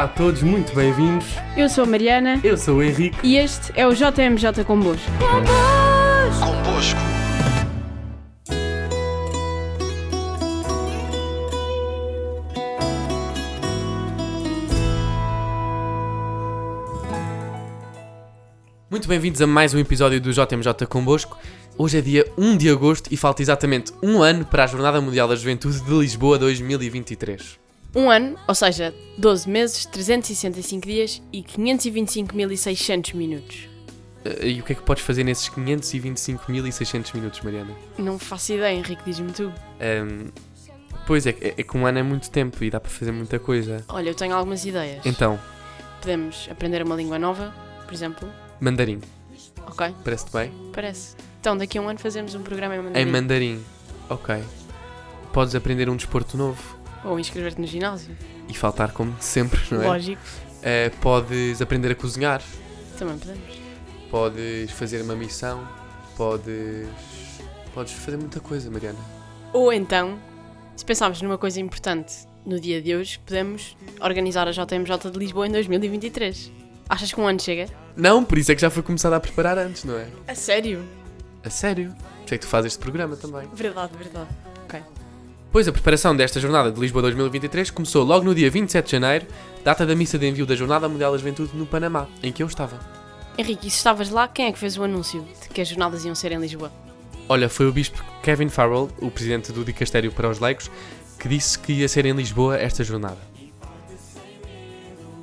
Olá a todos, muito bem-vindos. Eu sou a Mariana Eu sou o Henrique. e este é o JMJ Convosco. Convosco. Muito bem-vindos a mais um episódio do JMJ Convosco. Hoje é dia 1 de agosto e falta exatamente um ano para a Jornada Mundial da Juventude de Lisboa 2023. Um ano, ou seja, 12 meses, 365 dias e 525.600 minutos. Eh, E o que é que podes fazer nesses 525.600 minutos, Mariana? Não faço ideia, Henrique, diz-me tu. Ahm, pois é, é, é que um ano é muito tempo e dá para fazer muita coisa. Olha, eu tenho algumas ideias. Então, Podemos aprender uma língua nova, por exemplo. mandarim, Ok, parece-te bem? parece. Então, daqui a um ano fazemos um programa em mandarim. Em mandarim, ok. Podes aprender um desporto novo Ou inscrever-te no ginásio. e faltar como sempre, não é? Lógico. Eh, podes aprender a cozinhar, Também podemos. podes fazer uma missão, podes. Podes fazer muita coisa, Mariana. Ou então, se pensarmos numa coisa importante no dia de hoje, podemos organizar a JMJ de Lisboa em 2023. Achas que um ano chega? Não, por isso é que já foi começado a preparar antes, não é? A sério? A sério. Por isso é que tu fazes este programa também. Verdade, verdade. Pois a preparação desta jornada de Lisboa 2023 começou logo no dia 27 de janeiro, data da missa de envio da Jornada Mundial da Juventude no Panamá, em que eu estava. Henrique, e se estavas lá, quem é que fez o anúncio de que as jornadas iam ser em Lisboa? Olha, foi o bispo Kevin Farrell, o presidente do Dicastério para os Leigos, que disse que ia ser em Lisboa esta jornada.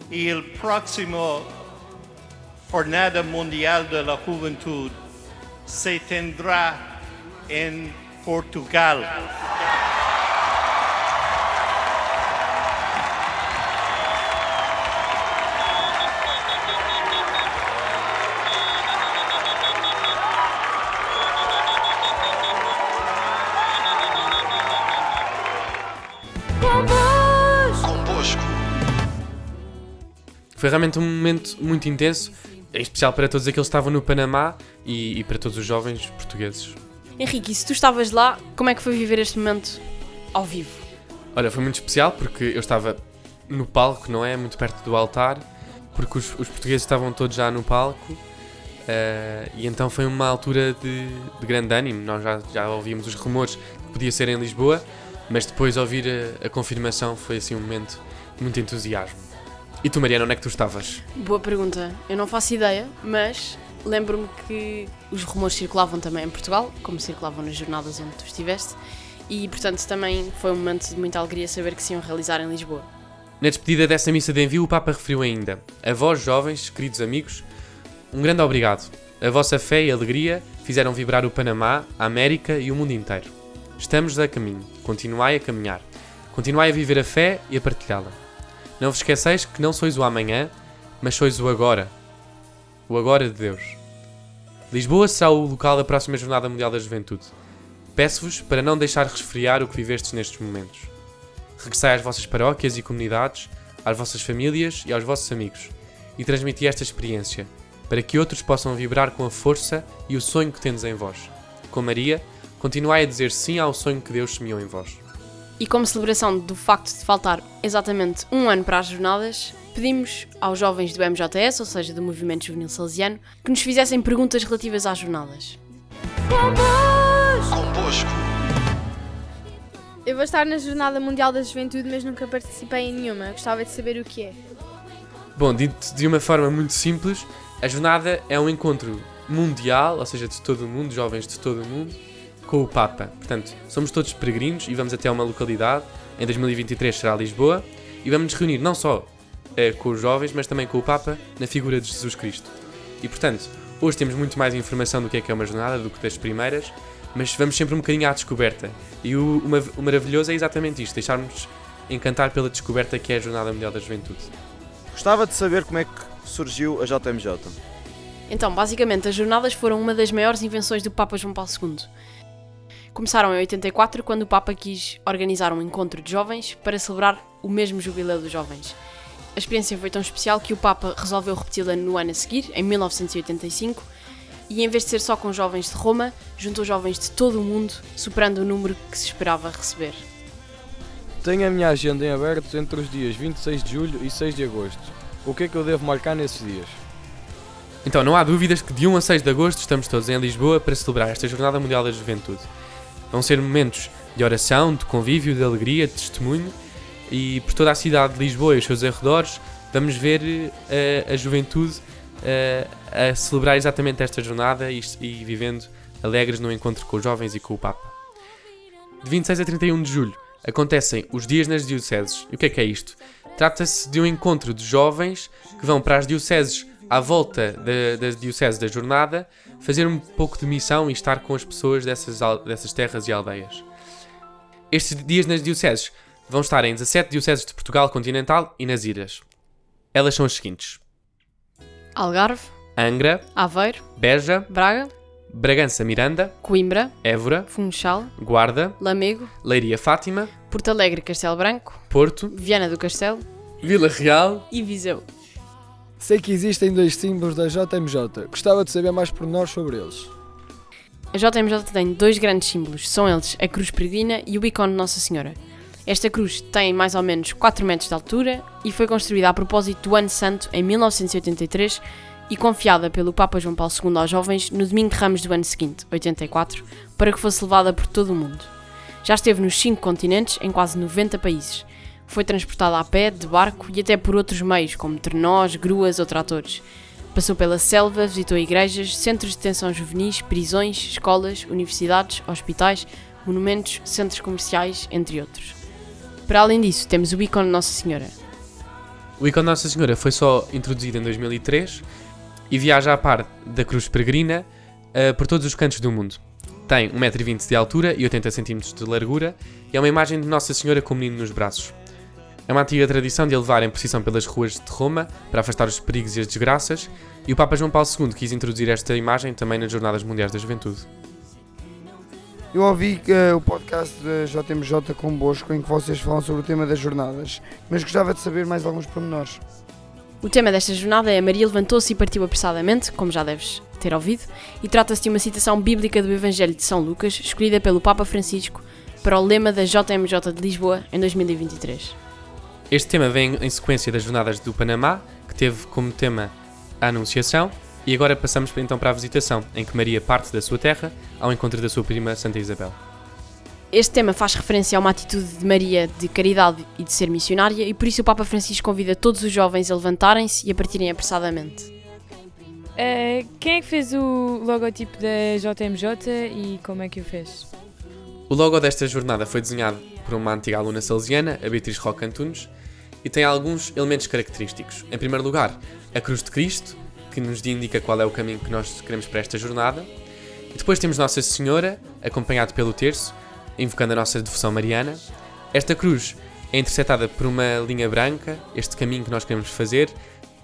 y el próximo Jornada Mundial de la Juventud se tendrá en Portugal. Foi realmente um momento muito intenso, em especial para todos aqueles que estavam no Panamá e, e para todos os jovens portugueses. Henrique, e se tu estavas lá, como é que foi viver este momento ao vivo? Olha, foi muito especial porque eu estava no palco, não é? Muito perto do altar, porque os, os portugueses estavam todos já no palco. eh, e então foi uma altura de, de grande ânimo. Nós já, já ouvíamos os rumores que podia ser em Lisboa, mas depois ouvir a, a confirmação foi assim um momento de muito entusiasmo. E tu, Mariana, onde é que tu estavas? Boa pergunta. Eu não faço ideia, mas lembro-me que os rumores circulavam também em Portugal, como circulavam nas jornadas onde tu estiveste, e portanto também foi um momento de muita alegria saber que se iam realizar em Lisboa. Na despedida dessa missa de envio, o Papa referiu ainda: A vós, jovens, queridos amigos, um grande obrigado. A vossa fé e alegria fizeram vibrar o Panamá, a América e o mundo inteiro. Estamos a caminho. Continuai a caminhar. Continuai a viver a fé e a partilhá-la. Não vos esqueceis que não sois o amanhã, mas sois o agora. O agora de Deus. Lisboa será o local da próxima Jornada Mundial da Juventude. Peço-vos para não deixar resfriar o que vivestes nestes momentos. Regressai às vossas paróquias e comunidades, às vossas famílias e aos vossos amigos, e transmiti esta experiência, para que outros possam vibrar com a força e o sonho que tendes em vós. Com Maria, continuai a dizer sim ao sonho que Deus semeou em vós. E como celebração do facto de faltar exatamente um ano para as jornadas, pedimos aos jovens do MJS, ou seja, do Movimento Juvenil Salesiano, que nos fizessem perguntas relativas às jornadas. Convosco. Eu vou estar na Jornada Mundial da Juventude, mas nunca participei em nenhuma. Gostava de saber o que é. Bom, dito de uma forma muito simples, a jornada é um encontro mundial, ou seja, de todo o mundo, jovens de todo o mundo, com o Papa. Portanto, somos todos peregrinos e vamos até uma localidade, em 2023 será Lisboa, e vamos nos reunir não só eh, com os jovens, mas também com o Papa na figura de Jesus Cristo. E portanto, hoje temos muito mais informação do que é que é uma jornada do que das primeiras, mas vamos sempre um bocadinho à descoberta. E o, o o maravilhoso é exatamente isto, deixarmos encantar pela descoberta que é a Jornada Mundial da Juventude. Gostava de saber como é que surgiu a JMJ. Então, basicamente, as jornadas foram uma das maiores invenções do Papa João Paulo II. Começaram em 84, quando o Papa quis organizar um encontro de jovens para celebrar o mesmo jubileu dos jovens. A experiência foi tão especial que o Papa resolveu repeti-la no ano a seguir, em 1985, e em vez de ser só com jovens de Roma, juntou jovens de todo o mundo, superando o número que se esperava receber. Tenho a minha agenda em aberto entre os dias 26 de julho e 6 de agosto. O que é que eu devo marcar nesses dias? Então, não há dúvidas que de 1 a 6 de agosto estamos todos em Lisboa para celebrar esta Jornada Mundial da Juventude. Vão ser momentos de oração, de convívio, de alegria, de testemunho e por toda a cidade de Lisboa e os seus arredores vamos ver eh, a juventude eh, a celebrar exatamente esta jornada e, e vivendo alegres no encontro com os jovens e com o Papa. De 26 a 31 de julho acontecem os dias nas dioceses. E o que é que é isto? Trata-se de um encontro de jovens que vão para as dioceses à volta da- das dioceses da jornada fazer um pouco de missão e estar com as pessoas dessas, dessas terras e aldeias. Estes dias nas dioceses vão estar em 17 dioceses de Portugal continental e nas ilhas. Elas são as seguintes: Algarve, Angra, Aveiro, Beja, Braga, Bragança Miranda, Coimbra, Évora, Funchal, Guarda, Lamego, Leiria Fátima, Porto Alegre, Castelo Branco, Porto, Viana do Castelo Vila Real. e Viseu. Sei que existem dois símbolos da JMJ. Gostava de saber mais pormenores sobre eles. A JMJ tem dois grandes símbolos, são eles a cruz peregrina e o ícone de Nossa Senhora. Esta cruz tem mais ou menos 4 metros de altura e foi construída a propósito do Ano Santo em 1983 e confiada pelo Papa João Paulo II aos jovens no domingo de Ramos do ano seguinte, 84, para que fosse levada por todo o mundo. Já esteve nos 5 continentes, em quase 90 países. Foi transportada a pé, de barco e até por outros meios, como trenós, gruas ou tratores. Passou pela selva, visitou igrejas, centros de detenção juvenis, prisões, escolas, universidades, hospitais, monumentos, centros comerciais, entre outros. Para além disso, temos o ícone Nossa Senhora. O ícone Nossa Senhora foi só introduzido em 2003 e viaja a par da cruz peregrina eh, por todos os cantos do mundo. Tem 1,20m de altura e 80cm de largura e é uma imagem de Nossa Senhora com o menino nos braços. É uma antiga tradição de a levar em procissão pelas ruas de Roma para afastar os perigos e as desgraças, e o Papa João Paulo II quis introduzir esta imagem também nas Jornadas Mundiais da Juventude. Eu ouvi eh, o podcast da JMJ convosco em que vocês falam sobre o tema das jornadas, mas gostava de saber mais alguns pormenores. O tema desta jornada é Maria levantou-se e partiu apressadamente, como já deves ter ouvido, e trata-se de uma citação bíblica do Evangelho de São Lucas, escolhida pelo Papa Francisco para o lema da JMJ de Lisboa em 2023. Este tema vem em sequência das Jornadas do Panamá, que teve como tema a Anunciação, e agora passamos então para a Visitação, em que Maria parte da sua terra ao encontro da sua prima Santa Isabel. Este tema faz referência a uma atitude de Maria de caridade e de ser missionária, e por isso o Papa Francisco convida todos os jovens a levantarem-se e a partirem apressadamente. Eh, quem é que fez o logotipo da JMJ e como é que o fez? O logo desta jornada foi desenhado por uma antiga aluna salesiana, a Beatriz Roque Antunes, e tem alguns elementos característicos. Em primeiro lugar, a Cruz de Cristo, que nos indica qual é o caminho que nós queremos para esta jornada. E depois temos Nossa Senhora, acompanhado pelo terço, invocando a nossa devoção mariana. Esta cruz é interceptada por uma linha branca, este caminho que nós queremos fazer,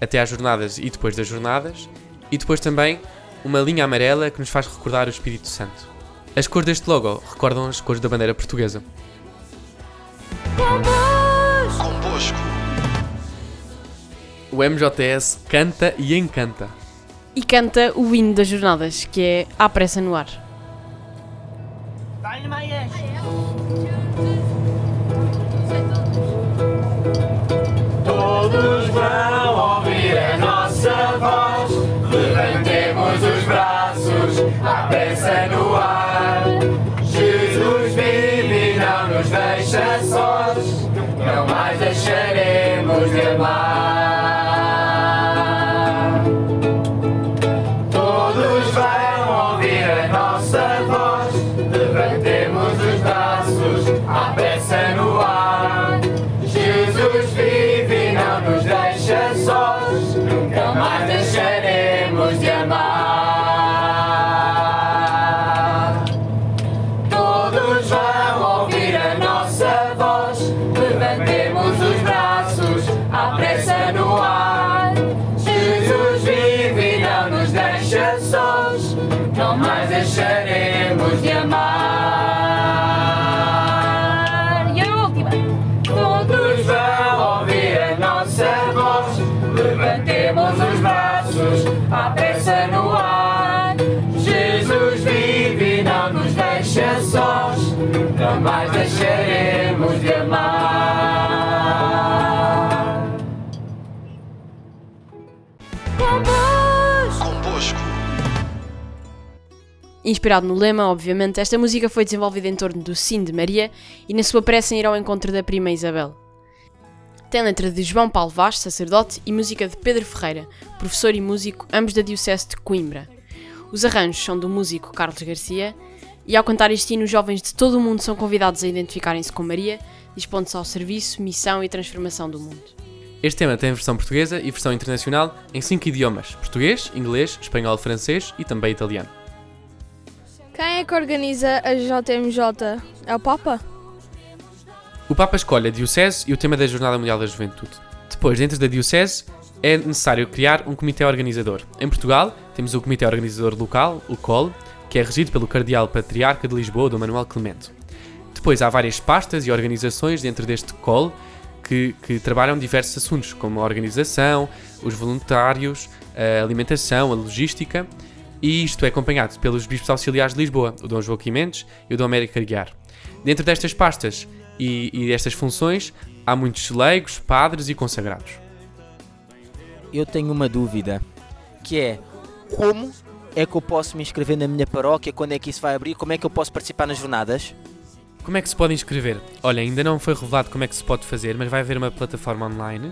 até às jornadas e depois das jornadas. E depois também uma linha amarela que nos faz recordar o Espírito Santo. As cores deste logo recordam as cores da bandeira portuguesa. Convosco. O MJS canta e encanta. E canta o hino das jornadas, que é À Pressa no Ar. Todos vão ouvir a nossa voz. Levantemos os braços, à pressa no jamais deixaremos de amar. Inspirado no lema, obviamente, esta música foi desenvolvida em torno do Sim de Maria e na sua pressa em ir ao encontro da prima Isabel. Tem letra de João Paulo Vaz, sacerdote, e música de Pedro Ferreira, professor e músico, ambos da Diocese de Coimbra. Os arranjos são do músico Carlos Garcia e ao cantar este hino, os jovens de todo o mundo são convidados a identificarem-se com Maria, dispondo-se ao serviço, missão e transformação do mundo. Este tema tem versão portuguesa e versão internacional em cinco idiomas: português, inglês, espanhol, francês e também italiano. Quem é que organiza a JMJ? É o Papa? O Papa escolhe a Diocese e o tema da Jornada Mundial da Juventude. Depois, dentro da Diocese, é necessário criar um comitê organizador. Em Portugal, temos o Comitê Organizador Local, o COL, que é regido pelo Cardeal Patriarca de Lisboa, Dom Manuel Clemente. Depois, há várias pastas e organizações dentro deste COL que, que trabalham diversos assuntos, como a organização, os voluntários, a alimentação, a logística, e isto é acompanhado pelos bispos auxiliares de Lisboa, o Dom Joaquim Mendes e o Dom Américo Aguiar. Dentro destas pastas e, e destas funções, há muitos leigos, padres e consagrados. Eu tenho uma dúvida, que é como é que eu posso me inscrever na minha paróquia, quando é que isso vai abrir, como é que eu posso participar nas jornadas? Como é que se pode inscrever? Olha, ainda não foi revelado como é que se pode fazer, mas vai haver uma plataforma online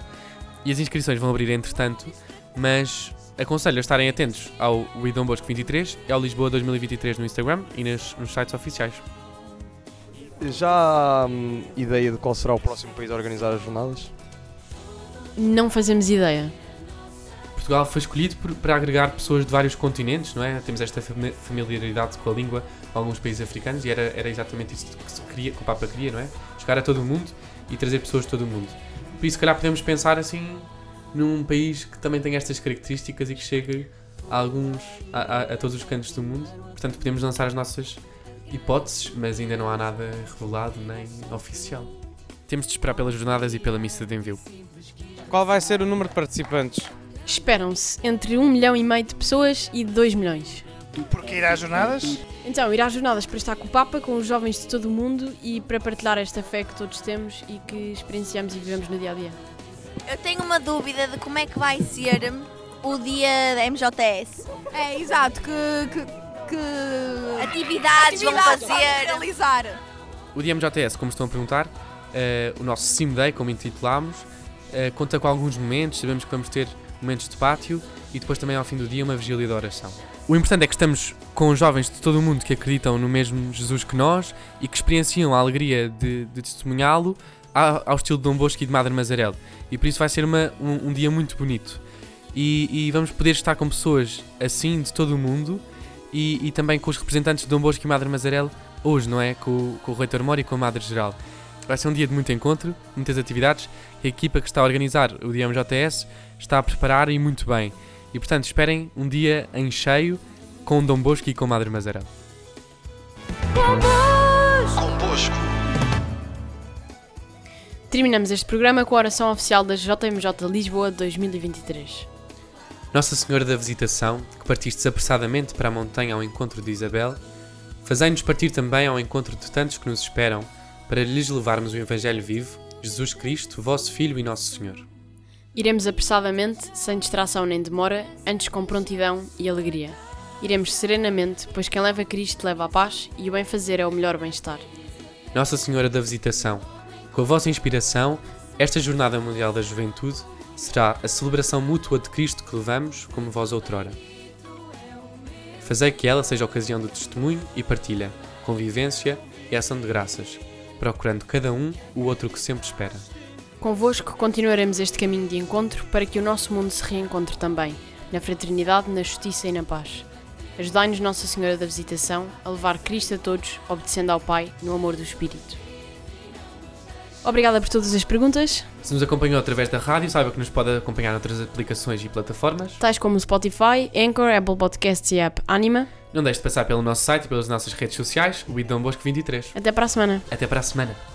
e as inscrições vão abrir entretanto, mas aconselho a estarem atentos ao Widom Bosco 23 e ao Lisboa 2023 no Instagram e nas, nos sites oficiais. Já há hum, ideia de qual será o próximo país a organizar as jornadas? Não fazemos ideia. Portugal foi escolhido por, para agregar pessoas de vários continentes, não é? Temos esta fami- familiaridade com a língua de alguns países africanos e era, era exatamente isso que, se queria, que o Papa queria, não é? Chegar a todo o mundo e trazer pessoas de todo o mundo. Por isso, se calhar, podemos pensar assim num país que também tem estas características e que chegue a alguns, a, a- a todos os cantos do mundo. Portanto, podemos lançar as nossas hipóteses, mas ainda não há nada revelado nem oficial. Temos de esperar pelas jornadas e pela missa de envio. Qual vai ser o número de participantes? Esperam-se entre 1 milhão e meio de pessoas e 2 milhões. Porque ir às jornadas? Então, ir às jornadas para estar com o Papa, com os jovens de todo o mundo e para partilhar esta fé que todos temos e que experienciamos e vivemos no dia a dia. Eu tenho uma dúvida de como é que vai ser o dia da MJS. É, exato, que, que, que Atividades vão fazer. realizar. O dia MJS, como estão a perguntar, eh, o nosso Sim Day, como intitulámos, eh, conta com alguns momentos, sabemos que vamos ter momentos de pátio e depois também ao fim do dia uma vigília de oração. O importante é que estamos com jovens de todo o mundo que acreditam no mesmo Jesus que nós e que experienciam a alegria de, de testemunhá-lo ao, estilo de Dom Bosco e de Madre Mazarel. E por isso vai ser uma- um, um dia muito bonito. E, e vamos poder estar com pessoas assim de todo o mundo e, e também com os representantes de Dom Bosco e Madre Mazarel hoje, não é? Com, com o Reitor Moro e com a Madre Geral. Vai ser um dia de muito encontro, muitas atividades. A equipa que está a organizar o dia MJS está a preparar e muito bem. E portanto, esperem um dia em cheio com Dom Bosco e com Madre Mazarel. Convosco. Terminamos este programa com a oração oficial da JMJ Lisboa 2023. Nossa Senhora da Visitação, que partiste apressadamente para a montanha ao encontro de Isabel, fazei-nos partir também ao encontro de tantos que nos esperam, para lhes levarmos o Evangelho vivo, Jesus Cristo, vosso Filho e nosso Senhor. Iremos apressadamente, sem distração nem demora, antes com prontidão e alegria. Iremos serenamente, pois quem leva Cristo leva a paz e o bem-fazer é o melhor bem-estar. Nossa Senhora da Visitação, com a vossa inspiração, esta Jornada Mundial da Juventude será a celebração mútua de Cristo que levamos, como vós outrora. Fazei que ela seja ocasião de testemunho e partilha, convivência e ação de graças, procurando cada um o outro que sempre espera. Convosco continuaremos este caminho de encontro para que o nosso mundo se reencontre também, na fraternidade, na justiça e na paz. Ajudai-nos, Nossa Senhora da Visitação, a levar Cristo a todos, obedecendo ao Pai, no amor do Espírito. Obrigada por todas as perguntas, Se nos acompanhou através da rádio, saiba que nos pode acompanhar noutras aplicações e plataformas. tais como Spotify, Anchor, Apple Podcasts e a app Anima. Não deixe de passar pelo nosso site e pelas nossas redes sociais, o Idom Bosco 23. Até para a semana. Até para a semana.